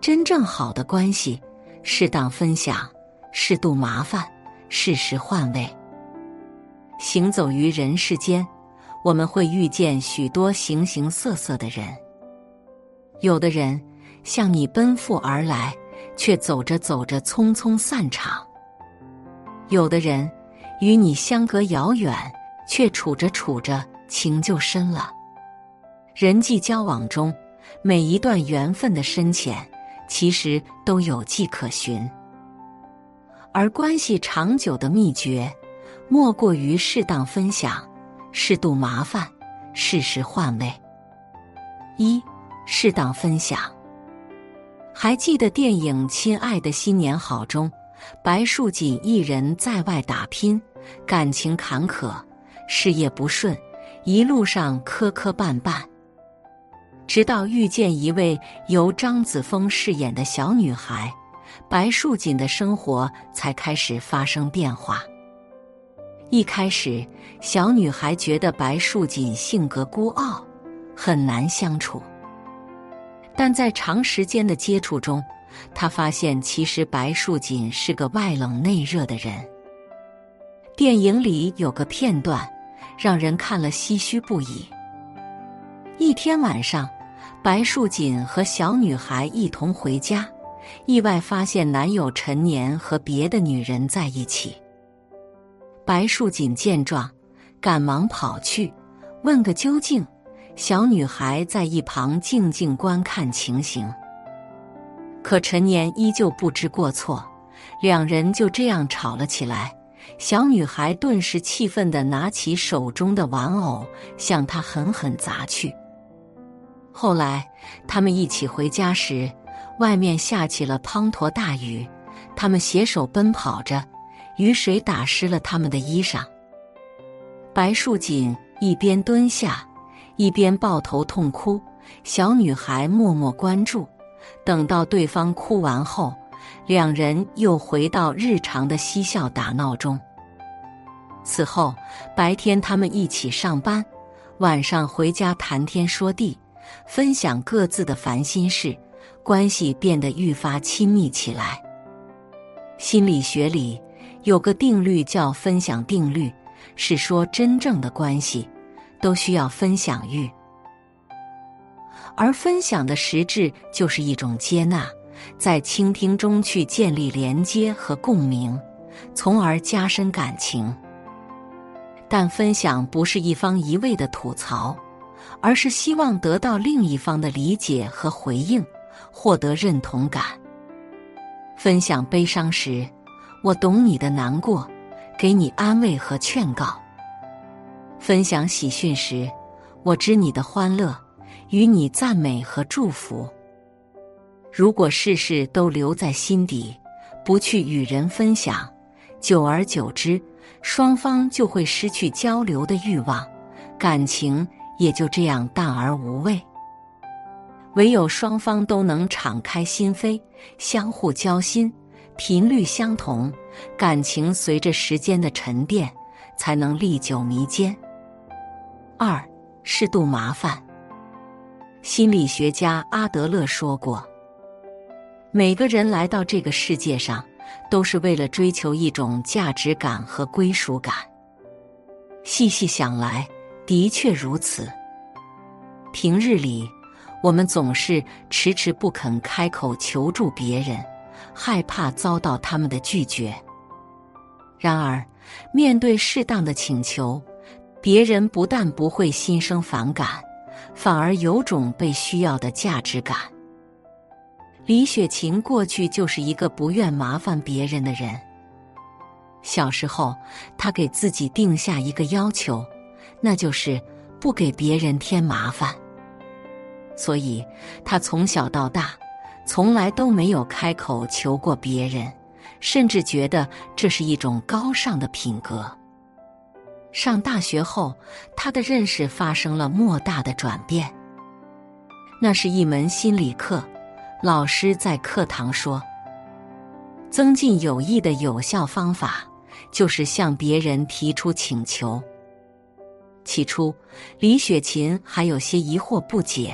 真正好的关系，适当分享，适度麻烦，适时换位。行走于人世间，我们会遇见许多形形色色的人。有的人向你奔赴而来，却走着走着匆匆散场；有的人与你相隔遥远，却处着处着情就深了。人际交往中，每一段缘分的深浅。其实都有迹可循，而关系长久的秘诀，莫过于适当分享、适度麻烦、适时换位。一、适当分享。还记得电影《亲爱的新年好》中，白树锦一人在外打拼，感情坎坷，事业不顺，一路上磕磕绊绊。直到遇见一位由张子枫饰演的小女孩，白树锦的生活才开始发生变化。一开始，小女孩觉得白树锦性格孤傲，很难相处。但在长时间的接触中，她发现其实白树锦是个外冷内热的人。电影里有个片段，让人看了唏嘘不已。一天晚上。白树锦和小女孩一同回家，意外发现男友陈年和别的女人在一起。白树锦见状，赶忙跑去问个究竟。小女孩在一旁静静观看情形，可陈年依旧不知过错，两人就这样吵了起来。小女孩顿时气愤地拿起手中的玩偶，向他狠狠砸去。后来，他们一起回家时，外面下起了滂沱大雨。他们携手奔跑着，雨水打湿了他们的衣裳。白树锦一边蹲下，一边抱头痛哭。小女孩默默关注，等到对方哭完后，两人又回到日常的嬉笑打闹中。此后，白天他们一起上班，晚上回家谈天说地。分享各自的烦心事，关系变得愈发亲密起来。心理学里有个定律叫分享定律，是说真正的关系都需要分享欲，而分享的实质就是一种接纳，在倾听中去建立连接和共鸣，从而加深感情。但分享不是一方一味的吐槽。而是希望得到另一方的理解和回应，获得认同感。分享悲伤时，我懂你的难过，给你安慰和劝告；分享喜讯时，我知你的欢乐，与你赞美和祝福。如果事事都留在心底，不去与人分享，久而久之，双方就会失去交流的欲望，感情。也就这样淡而无味。唯有双方都能敞开心扉，相互交心，频率相同，感情随着时间的沉淀，才能历久弥坚。二，适度麻烦。心理学家阿德勒说过：“每个人来到这个世界上，都是为了追求一种价值感和归属感。”细细想来。的确如此。平日里，我们总是迟迟不肯开口求助别人，害怕遭到他们的拒绝。然而，面对适当的请求，别人不但不会心生反感，反而有种被需要的价值感。李雪琴过去就是一个不愿麻烦别人的人。小时候，她给自己定下一个要求。那就是不给别人添麻烦，所以他从小到大从来都没有开口求过别人，甚至觉得这是一种高尚的品格。上大学后，他的认识发生了莫大的转变。那是一门心理课，老师在课堂说：“增进友谊的有效方法，就是向别人提出请求。”起初，李雪琴还有些疑惑不解，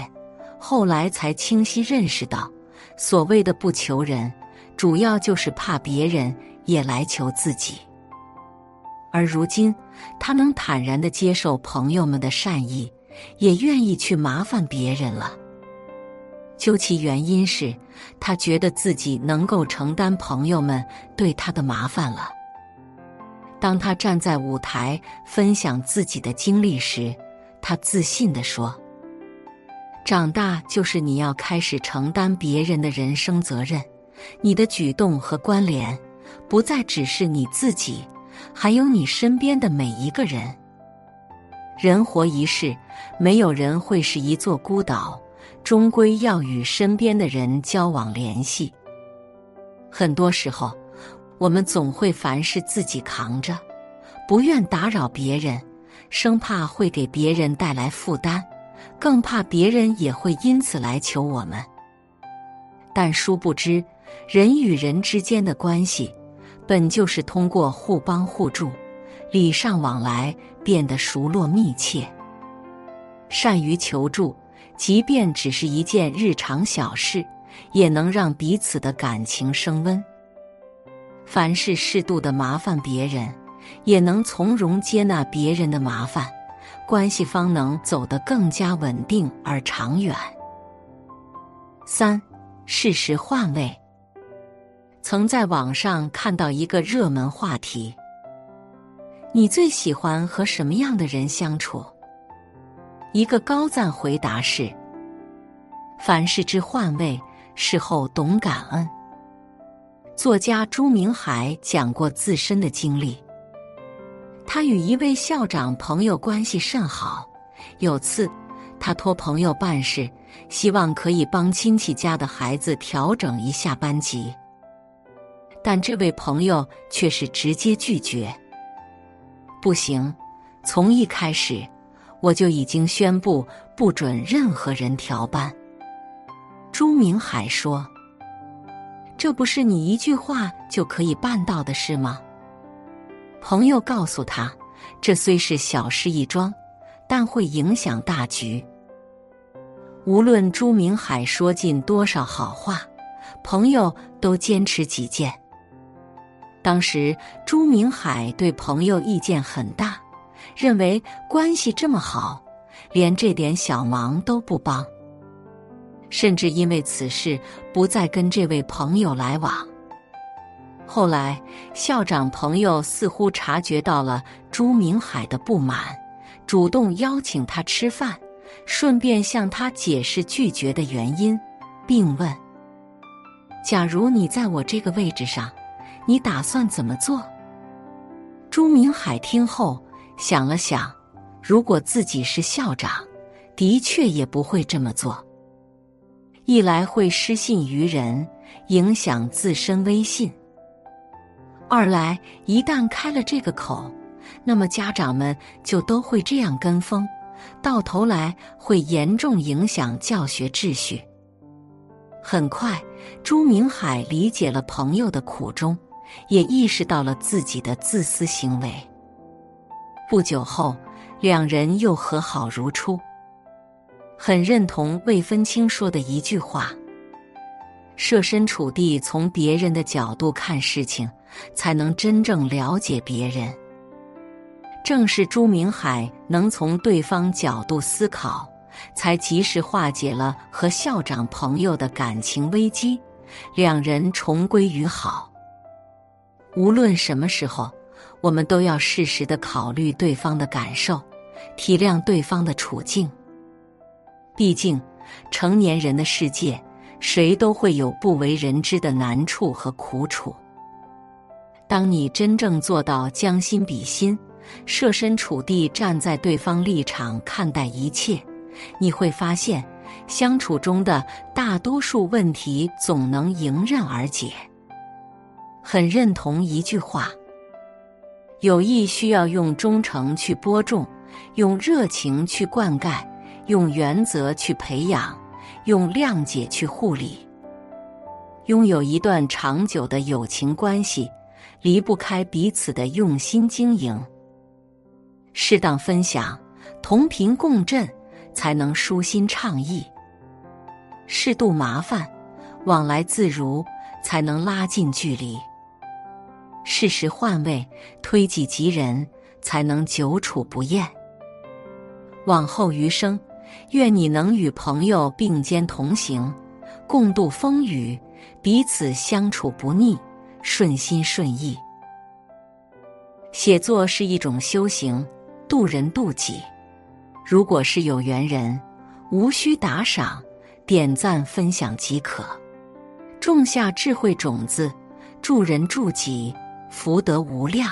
后来才清晰认识到，所谓的不求人，主要就是怕别人也来求自己。而如今，他能坦然的接受朋友们的善意，也愿意去麻烦别人了。究其原因是，他觉得自己能够承担朋友们对他的麻烦了。当他站在舞台分享自己的经历时，他自信地说：“长大就是你要开始承担别人的人生责任，你的举动和关联不再只是你自己，还有你身边的每一个人。人活一世，没有人会是一座孤岛。”终归要与身边的人交往联系。很多时候，我们总会凡事自己扛着，不愿打扰别人，生怕会给别人带来负担，更怕别人也会因此来求我们。但殊不知，人与人之间的关系，本就是通过互帮互助、礼尚往来变得熟络密切，善于求助。即便只是一件日常小事，也能让彼此的感情升温。凡事适度的麻烦别人，也能从容接纳别人的麻烦，关系方能走得更加稳定而长远。三，适时换位。曾在网上看到一个热门话题：你最喜欢和什么样的人相处？一个高赞回答是：“凡事之换位，事后懂感恩。”作家朱明海讲过自身的经历。他与一位校长朋友关系甚好，有次他托朋友办事，希望可以帮亲戚家的孩子调整一下班级，但这位朋友却是直接拒绝：“不行，从一开始。”我就已经宣布不准任何人调班。朱明海说：“这不是你一句话就可以办到的事吗？”朋友告诉他：“这虽是小事一桩，但会影响大局。”无论朱明海说尽多少好话，朋友都坚持己见。当时朱明海对朋友意见很大。认为关系这么好，连这点小忙都不帮，甚至因为此事不再跟这位朋友来往。后来，校长朋友似乎察觉到了朱明海的不满，主动邀请他吃饭，顺便向他解释拒绝的原因，并问：“假如你在我这个位置上，你打算怎么做？”朱明海听后。想了想，如果自己是校长，的确也不会这么做。一来会失信于人，影响自身威信；二来一旦开了这个口，那么家长们就都会这样跟风，到头来会严重影响教学秩序。很快，朱明海理解了朋友的苦衷，也意识到了自己的自私行为。不久后，两人又和好如初。很认同魏芬清说的一句话：“设身处地从别人的角度看事情，才能真正了解别人。”正是朱明海能从对方角度思考，才及时化解了和校长朋友的感情危机，两人重归于好。无论什么时候。我们都要适时的考虑对方的感受，体谅对方的处境。毕竟，成年人的世界，谁都会有不为人知的难处和苦楚。当你真正做到将心比心，设身处地站在对方立场看待一切，你会发现，相处中的大多数问题总能迎刃而解。很认同一句话。友谊需要用忠诚去播种，用热情去灌溉，用原则去培养，用谅解去护理。拥有一段长久的友情关系，离不开彼此的用心经营。适当分享，同频共振，才能舒心畅意。适度麻烦，往来自如，才能拉近距离；适时换位，推己及人，才能久处不厌。往后余生，愿你能与朋友并肩同行，共度风雨，彼此相处不腻，顺心顺意。写作是一种修行，渡人渡己。如果是有缘人，无需打赏，点赞分享即可，种下智慧种子，助人助己，福德无量。